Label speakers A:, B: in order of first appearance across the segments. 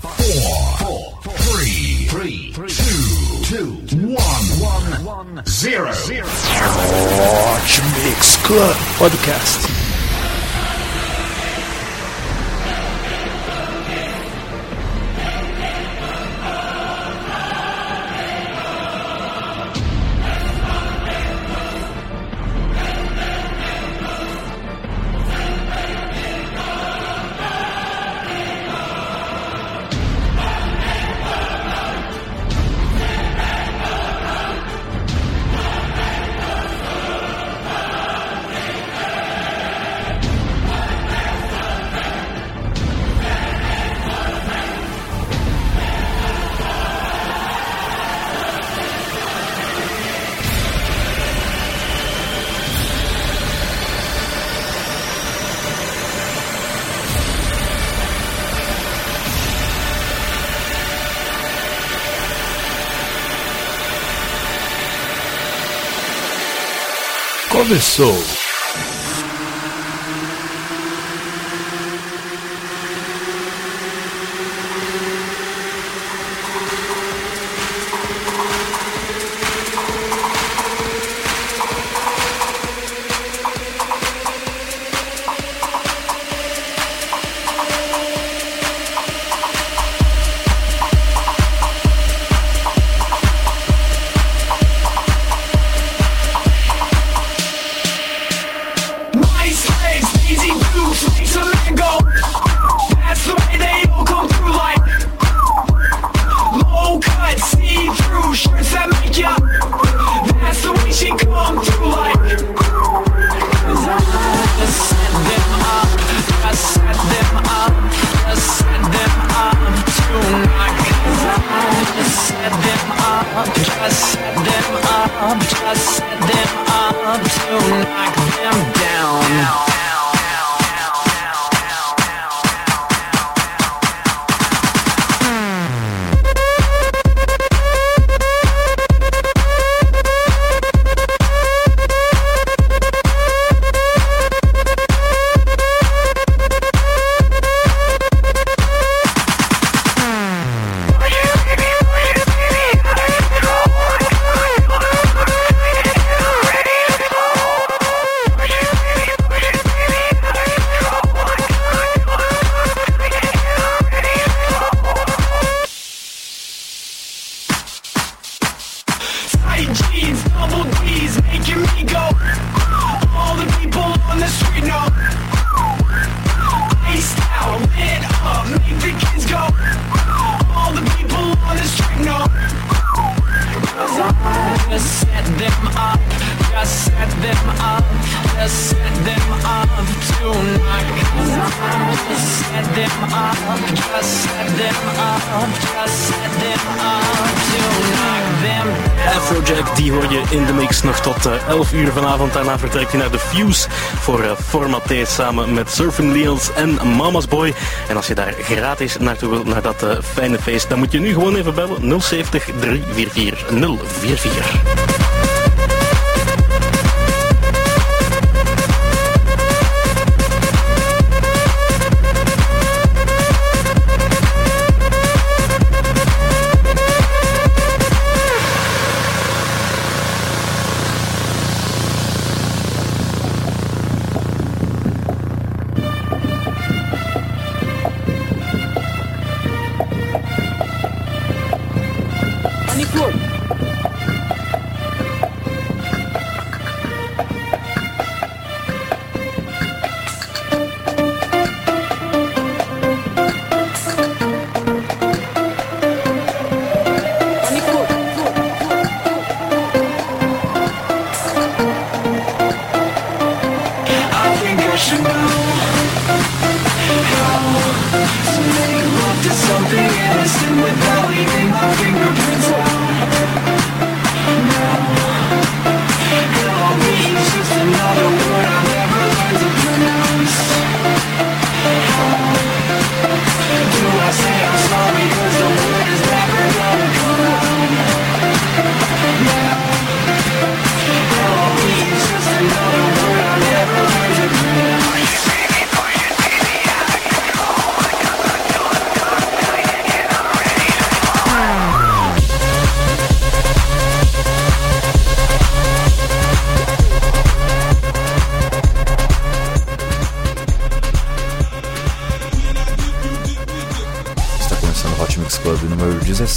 A: four, four, three, three, two, two, one, one, zero.
B: Hot Mix Club Podcast. Começou.
C: Tight jeans, double D's, making me go. All the people on the street know. Iced out, lit up, make the kids go. All the people on the street know. Set.
B: Afrojack, die hoor je in de mix nog tot eh, 11 uur vanavond. Daarna vertrekt hij naar de Fuse voor eh, Format T samen met Surfing Leels en Mama's Boy. En als je daar gratis naartoe wilt, naar dat eh, fijne feest, dan moet je nu gewoon even bellen 070 344 044.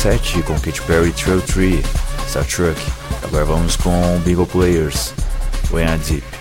D: 2017 com Katy Perry Trail Tree, Star Trek. Agora vamos com Bingo Players, When I Deep.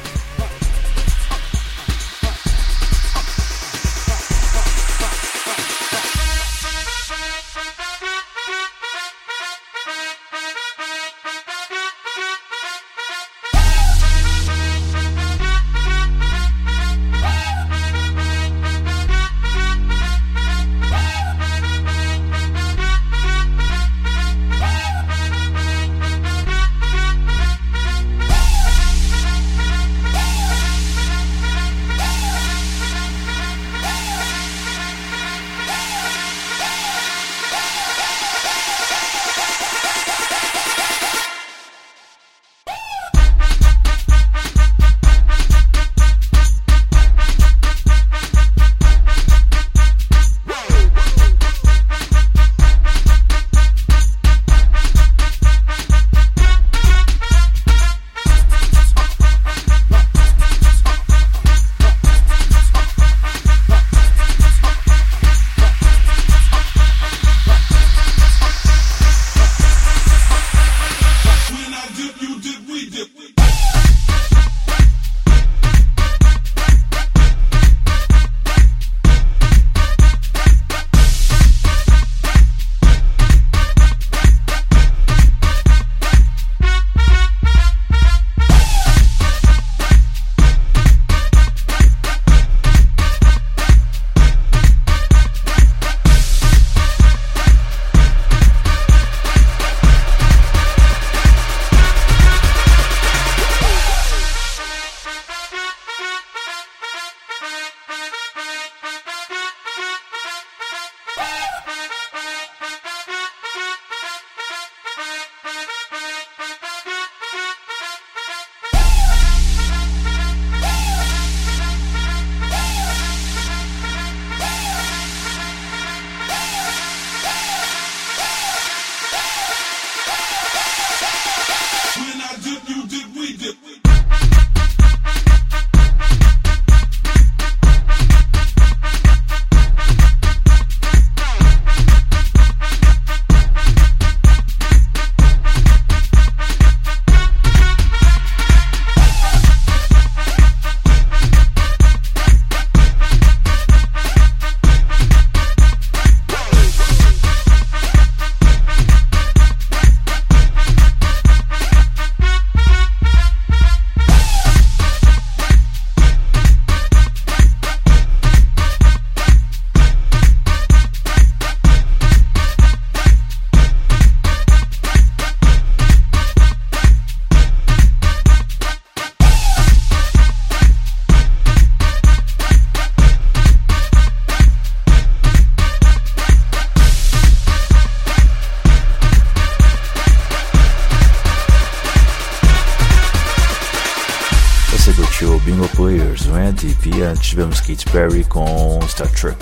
D: Tivemos Katy Perry com Star Trek.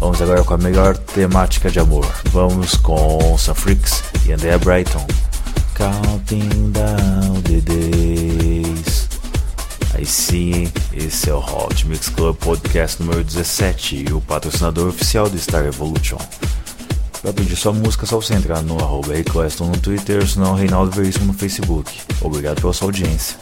D: Vamos agora com a melhor temática de amor. Vamos com Sam Freaks e Andrea Brighton. Counting down the days. Aí sim, esse é o Hot Mix Club Podcast número 17 e o patrocinador oficial do Star Evolution. Para pedir sua música, é só você entrar no arroba no Twitter, senão Reinaldo Veríssimo no Facebook. Obrigado pela sua audiência.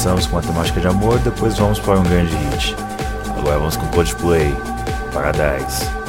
E: Começamos com a temática de amor, depois vamos para um grande hit. Agora vamos com Coldplay, Paradise.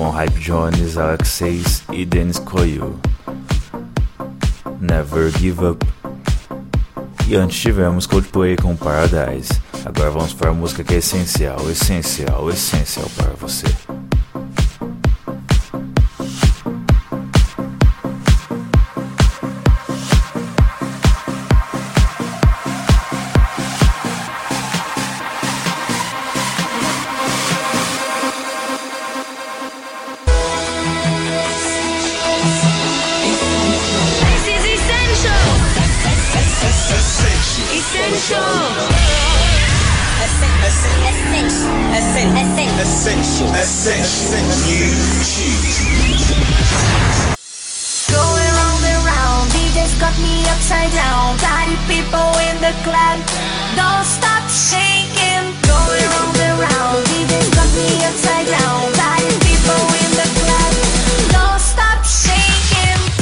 D: Com Hype Jones, Alex 6 e Dennis Coyle. Never Give Up. E antes tivemos Coldplay com Paradise. Agora vamos para a música que é essencial, essencial, essencial para você.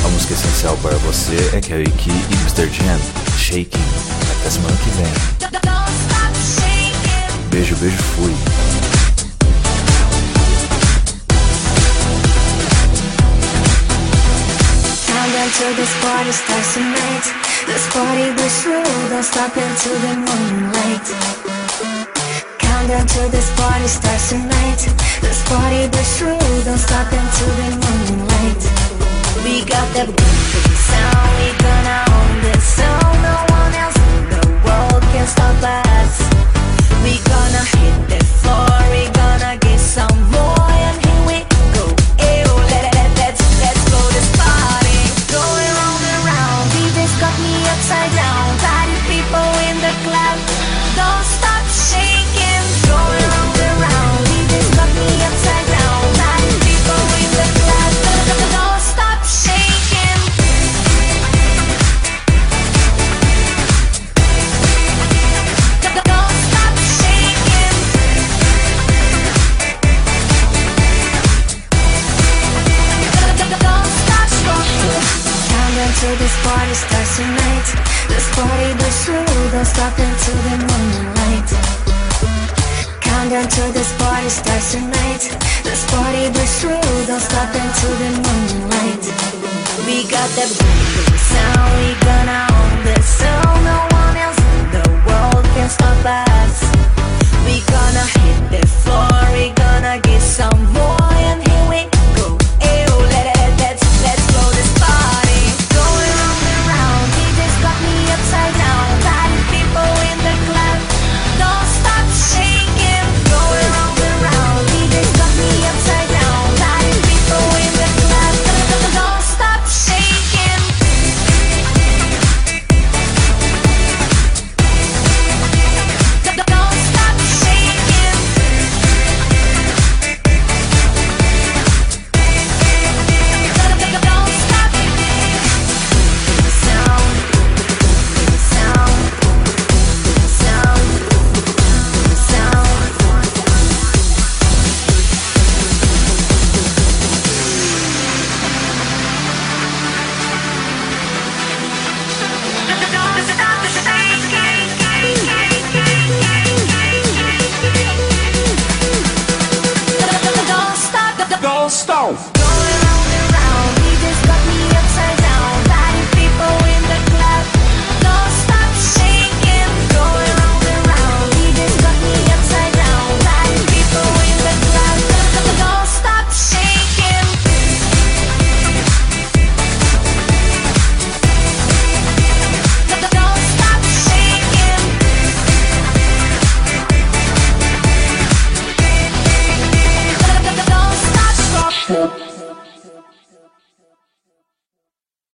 D: A música essencial para você é Kelly Key e Mr. Jam, Shaking. Até semana que vem. Beijo, beijo, fui.
F: To this party starts tonight. This party goes through, don't stop until the morning light. Countdown to this party starts tonight. This party goes through, don't stop until the morning light. We got that sound, we gonna own this sound. Can't stop us. We gonna Count down this party starts tonight This party breaks through, don't stop until the moonlight. We got that sound, we gonna own this. Sound No one else in the world can stop us. We gonna hit the floor, we gonna get some more.